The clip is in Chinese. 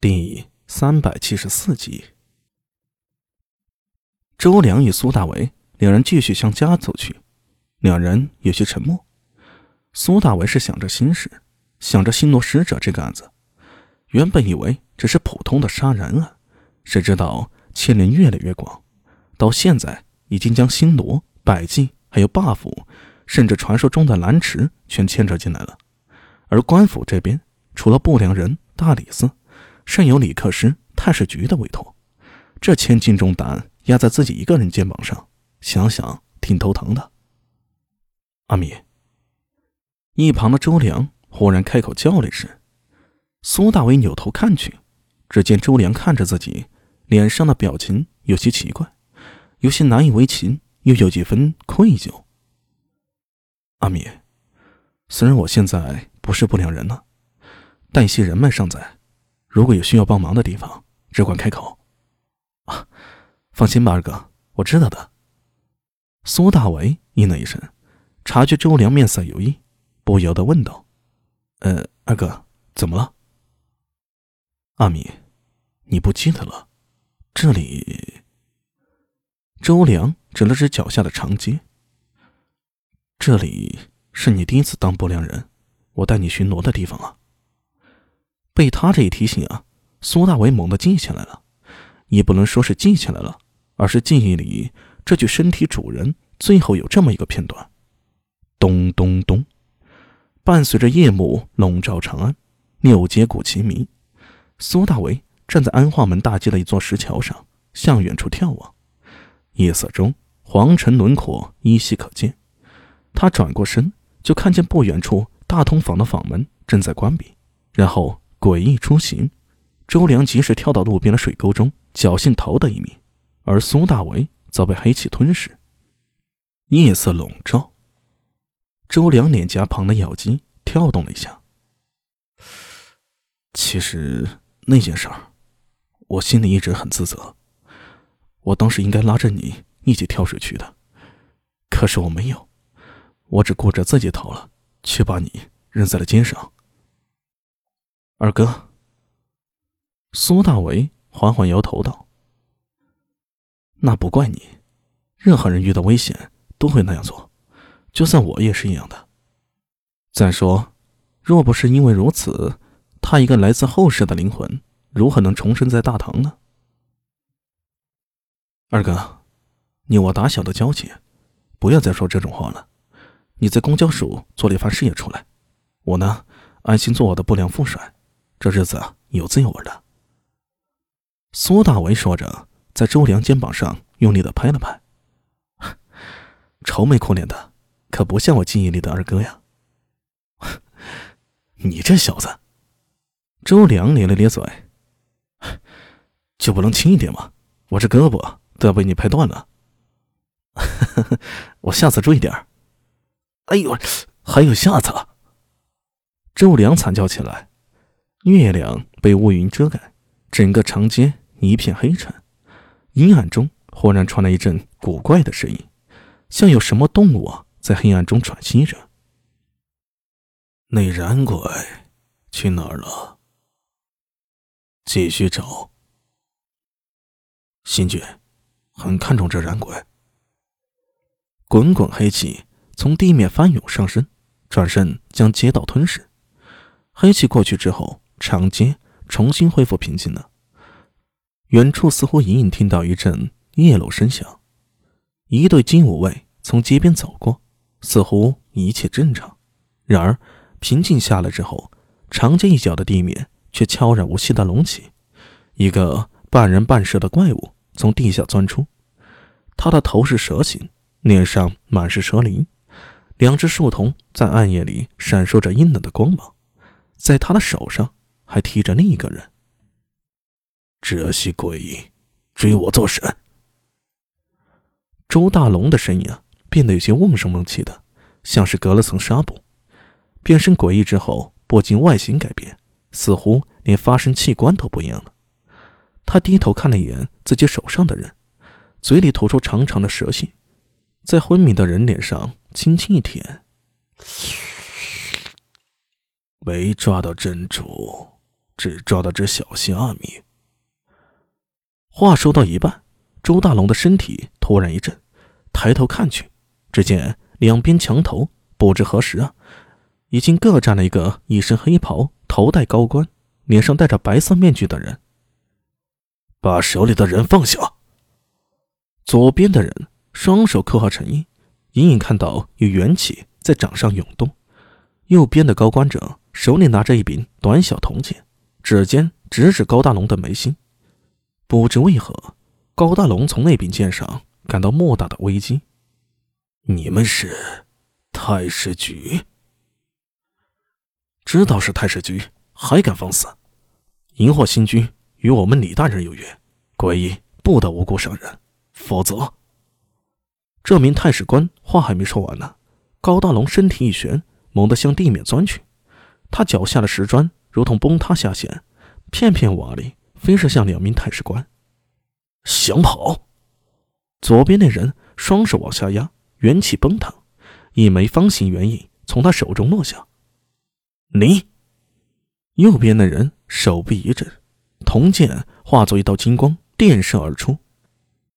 第三百七十四集，周良与苏大为两人继续向家走去，两人有些沉默。苏大为是想着心事，想着新罗使者这个案子，原本以为只是普通的杀人案，谁知道牵连越来越广，到现在已经将新罗、百济还有霸府，甚至传说中的蓝池全牵扯进来了。而官府这边，除了不良人大理寺。甚有李克师太史局的委托，这千斤重担压在自己一个人肩膀上，想想挺头疼的。阿米，一旁的周良忽然开口叫了一声，苏大伟扭头看去，只见周良看着自己，脸上的表情有些奇怪，有些难以为情，又有几分愧疚。阿米，虽然我现在不是不良人了，但一些人脉尚在。如果有需要帮忙的地方，只管开口。啊，放心吧，二哥，我知道的。苏大为应了一声，察觉周良面色有异，不由得问道：“呃，二哥，怎么了？”阿米，你不记得了？这里……周良指了指脚下的长街。这里是你第一次当不良人，我带你巡逻的地方啊。被他这一提醒啊，苏大伟猛地记起来了，也不能说是记起来了，而是记忆里这具身体主人最后有这么一个片段：咚咚咚，伴随着夜幕笼罩长安，六街鼓齐鸣。苏大为站在安化门大街的一座石桥上，向远处眺望。夜色中，皇城轮廓依稀可见。他转过身，就看见不远处大通坊的坊门正在关闭，然后。诡异出行，周良及时跳到路边的水沟中，侥幸逃得一命。而苏大为则被黑气吞噬。夜色笼罩，周良脸颊旁的咬肌跳动了一下。其实那件事儿，我心里一直很自责。我当时应该拉着你一起跳水去的，可是我没有，我只顾着自己逃了，却把你扔在了街上。二哥，苏大为缓缓摇头道：“那不怪你，任何人遇到危险都会那样做，就算我也是一样的。再说，若不是因为如此，他一个来自后世的灵魂，如何能重生在大唐呢？”二哥，你我打小的交情，不要再说这种话了。你在公交署做了一番事业出来，我呢，安心做我的不良副帅。这日子有滋有味的。苏大为说着，在周良肩膀上用力的拍了拍。愁眉苦脸的，可不像我记忆里的二哥呀。你这小子，周良咧了咧嘴，就不能轻一点吗？我这胳膊都要被你拍断了。我下次注意点哎呦，还有下次！周良惨叫起来。月亮被乌云遮盖，整个长街一片黑沉。阴暗中忽然传来一阵古怪的声音，像有什么动物啊在黑暗中喘息着。那染鬼去哪儿了？继续找。新君很看重这染鬼。滚滚黑气从地面翻涌上升，转身将街道吞噬。黑气过去之后。长街重新恢复平静了。远处似乎隐隐听到一阵夜楼声响，一对金吾卫从街边走过，似乎一切正常。然而平静下来之后，长街一角的地面却悄然无息的隆起，一个半人半蛇的怪物从地下钻出。他的头是蛇形，脸上满是蛇鳞，两只树瞳在暗夜里闪烁着阴冷的光芒，在他的手上。还提着另一个人。这些鬼追我做甚？周大龙的声音，变得有些瓮声瓮气的，像是隔了层纱布。变身诡异之后，不仅外形改变，似乎连发声器官都不一样了。他低头看了一眼自己手上的人，嘴里吐出长长的蛇信，在昏迷的人脸上轻轻一舔。没抓到真主。只抓到只小虾米。话说到一半，周大龙的身体突然一震，抬头看去，只见两边墙头不知何时啊，已经各站了一个一身黑袍、头戴高冠、脸上戴着白色面具的人。把手里的人放下。左边的人双手刻画成印，隐隐看到有元气在掌上涌动；右边的高官者手里拿着一柄短小铜剑，指尖直指高大龙的眉心。不知为何，高大龙从那柄剑上感到莫大的危机。你们是太师局？知道是太师局，还敢放肆？荧惑星君与我们李大人有约，诡异不得无故伤人，否则……这名太史官话还没说完呢，高大龙身体一旋，猛地向地面钻去，他脚下的石砖如同崩塌下陷，片片瓦砾。飞射向两名太史官，想跑！左边那人双手往下压，元气崩塌，一枚方形圆印从他手中落下。你！右边那人手臂一震，铜剑化作一道金光电射而出，